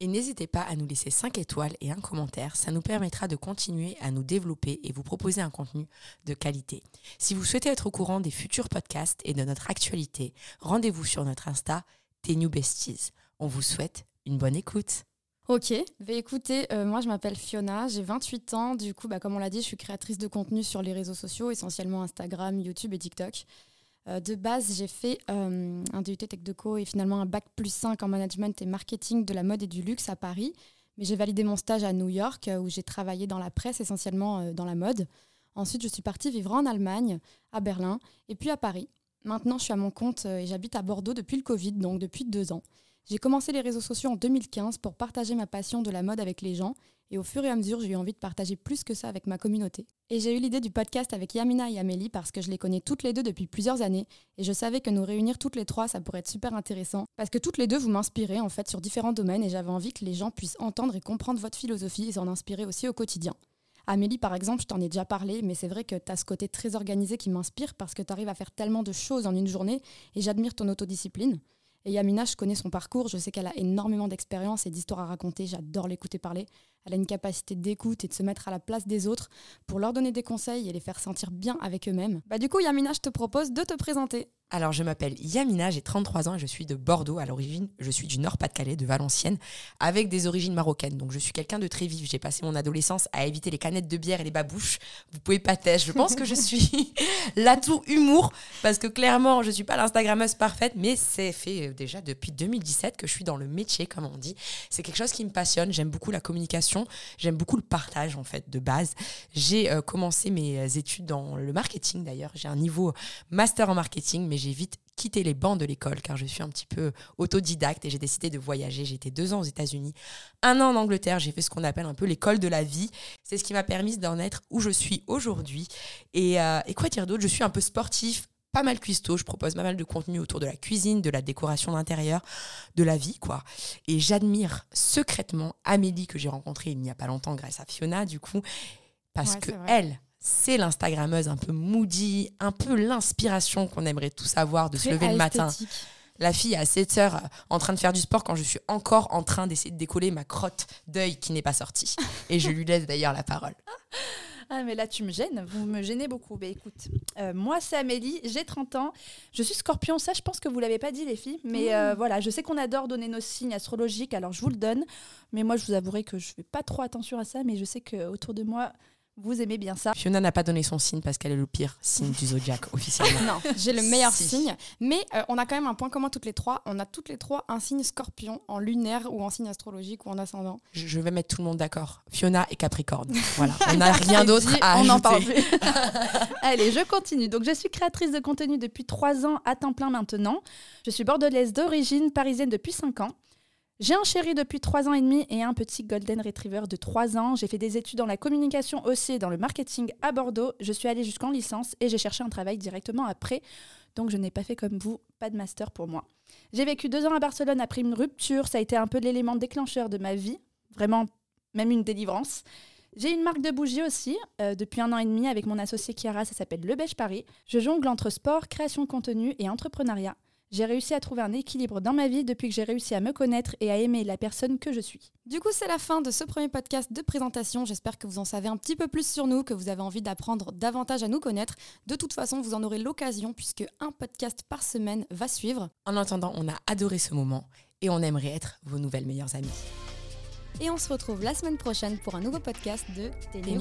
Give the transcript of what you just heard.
Et n'hésitez pas à nous laisser 5 étoiles et un commentaire, ça nous permettra de continuer à nous développer et vous proposer un contenu de qualité. Si vous souhaitez être au courant des futurs podcasts et de notre actualité, rendez-vous sur notre Insta, New Besties. On vous souhaite une bonne écoute. Ok, bah écoutez, euh, moi je m'appelle Fiona, j'ai 28 ans, du coup bah, comme on l'a dit, je suis créatrice de contenu sur les réseaux sociaux, essentiellement Instagram, YouTube et TikTok. Euh, de base, j'ai fait euh, un DUT Tech Co et finalement un bac plus 5 en management et marketing de la mode et du luxe à Paris. Mais j'ai validé mon stage à New York euh, où j'ai travaillé dans la presse, essentiellement dans la mode. Ensuite, je suis partie vivre en Allemagne, à Berlin et puis à Paris. Maintenant, je suis à mon compte et j'habite à Bordeaux depuis le Covid, donc depuis deux ans. J'ai commencé les réseaux sociaux en 2015 pour partager ma passion de la mode avec les gens et au fur et à mesure, j'ai eu envie de partager plus que ça avec ma communauté. Et j'ai eu l'idée du podcast avec Yamina et Amélie parce que je les connais toutes les deux depuis plusieurs années et je savais que nous réunir toutes les trois, ça pourrait être super intéressant parce que toutes les deux, vous m'inspirez en fait sur différents domaines et j'avais envie que les gens puissent entendre et comprendre votre philosophie et s'en inspirer aussi au quotidien. Amélie, par exemple, je t'en ai déjà parlé, mais c'est vrai que tu as ce côté très organisé qui m'inspire parce que tu arrives à faire tellement de choses en une journée et j'admire ton autodiscipline. Et Yamina, je connais son parcours, je sais qu'elle a énormément d'expérience et d'histoires à raconter, j'adore l'écouter parler. Elle a une capacité d'écoute et de se mettre à la place des autres pour leur donner des conseils et les faire sentir bien avec eux-mêmes. Bah du coup, Yamina, je te propose de te présenter. Alors, je m'appelle Yamina, j'ai 33 ans et je suis de Bordeaux. À l'origine, je suis du Nord-Pas-de-Calais, de Valenciennes, avec des origines marocaines. Donc, je suis quelqu'un de très vif. J'ai passé mon adolescence à éviter les canettes de bière et les babouches. Vous pouvez pas. Je pense que je suis l'atout humour, parce que clairement, je suis pas l'Instagrammeuse parfaite, mais c'est fait euh, déjà depuis 2017 que je suis dans le métier, comme on dit. C'est quelque chose qui me passionne. J'aime beaucoup la communication. J'aime beaucoup le partage, en fait, de base. J'ai euh, commencé mes euh, études dans le marketing, d'ailleurs. J'ai un niveau master en marketing, mais j'ai vite quitté les bancs de l'école car je suis un petit peu autodidacte et j'ai décidé de voyager. J'ai été deux ans aux États-Unis, un an en Angleterre. J'ai fait ce qu'on appelle un peu l'école de la vie. C'est ce qui m'a permis d'en être où je suis aujourd'hui. Et, euh, et quoi dire d'autre? Je suis un peu sportif, pas mal cuistot. Je propose pas mal de contenu autour de la cuisine, de la décoration d'intérieur, de la vie, quoi. Et j'admire secrètement Amélie que j'ai rencontrée il n'y a pas longtemps grâce à Fiona, du coup, parce que elle, c'est l'Instagrammeuse un peu moody, un peu l'inspiration qu'on aimerait tous avoir de se lever le matin. La fille à 7 heures en train de faire du sport quand je suis encore en train d'essayer de décoller ma crotte d'œil qui n'est pas sortie. Et je lui laisse d'ailleurs la parole. Ah mais là tu me gênes, vous me gênez beaucoup. Mais écoute, euh, moi c'est Amélie, j'ai 30 ans, je suis scorpion, ça je pense que vous l'avez pas dit les filles, mais euh, mmh. voilà, je sais qu'on adore donner nos signes astrologiques, alors je vous le donne, mais moi je vous avouerai que je fais pas trop attention à ça, mais je sais que autour de moi, vous aimez bien ça. Fiona n'a pas donné son signe parce qu'elle est le pire signe du zodiaque officiellement. Non, j'ai le meilleur signe. Mais euh, on a quand même un point commun toutes les trois. On a toutes les trois un signe scorpion en lunaire ou en signe astrologique ou en ascendant. Je, vais mettre tout le monde d'accord. Fiona est Capricorne. Voilà. On n'a rien d'autre à on en parle plus. Allez, je continue. Donc, je suis créatrice de contenu depuis trois ans à temps plein maintenant. Je suis bordelaise d'origine, parisienne depuis cinq ans. J'ai un chéri depuis 3 ans et demi et un petit Golden Retriever de 3 ans. J'ai fait des études dans la communication aussi et dans le marketing à Bordeaux. Je suis allée jusqu'en licence et j'ai cherché un travail directement après. Donc je n'ai pas fait comme vous, pas de master pour moi. J'ai vécu deux ans à Barcelone après une rupture. Ça a été un peu l'élément déclencheur de ma vie. Vraiment, même une délivrance. J'ai une marque de bougies aussi, euh, depuis un an et demi avec mon associé Chiara, ça s'appelle Le Beige Paris. Je jongle entre sport, création de contenu et entrepreneuriat. J'ai réussi à trouver un équilibre dans ma vie depuis que j'ai réussi à me connaître et à aimer la personne que je suis. Du coup, c'est la fin de ce premier podcast de présentation. J'espère que vous en savez un petit peu plus sur nous, que vous avez envie d'apprendre davantage à nous connaître. De toute façon, vous en aurez l'occasion puisque un podcast par semaine va suivre. En attendant, on a adoré ce moment et on aimerait être vos nouvelles meilleures amies. Et on se retrouve la semaine prochaine pour un nouveau podcast de Télé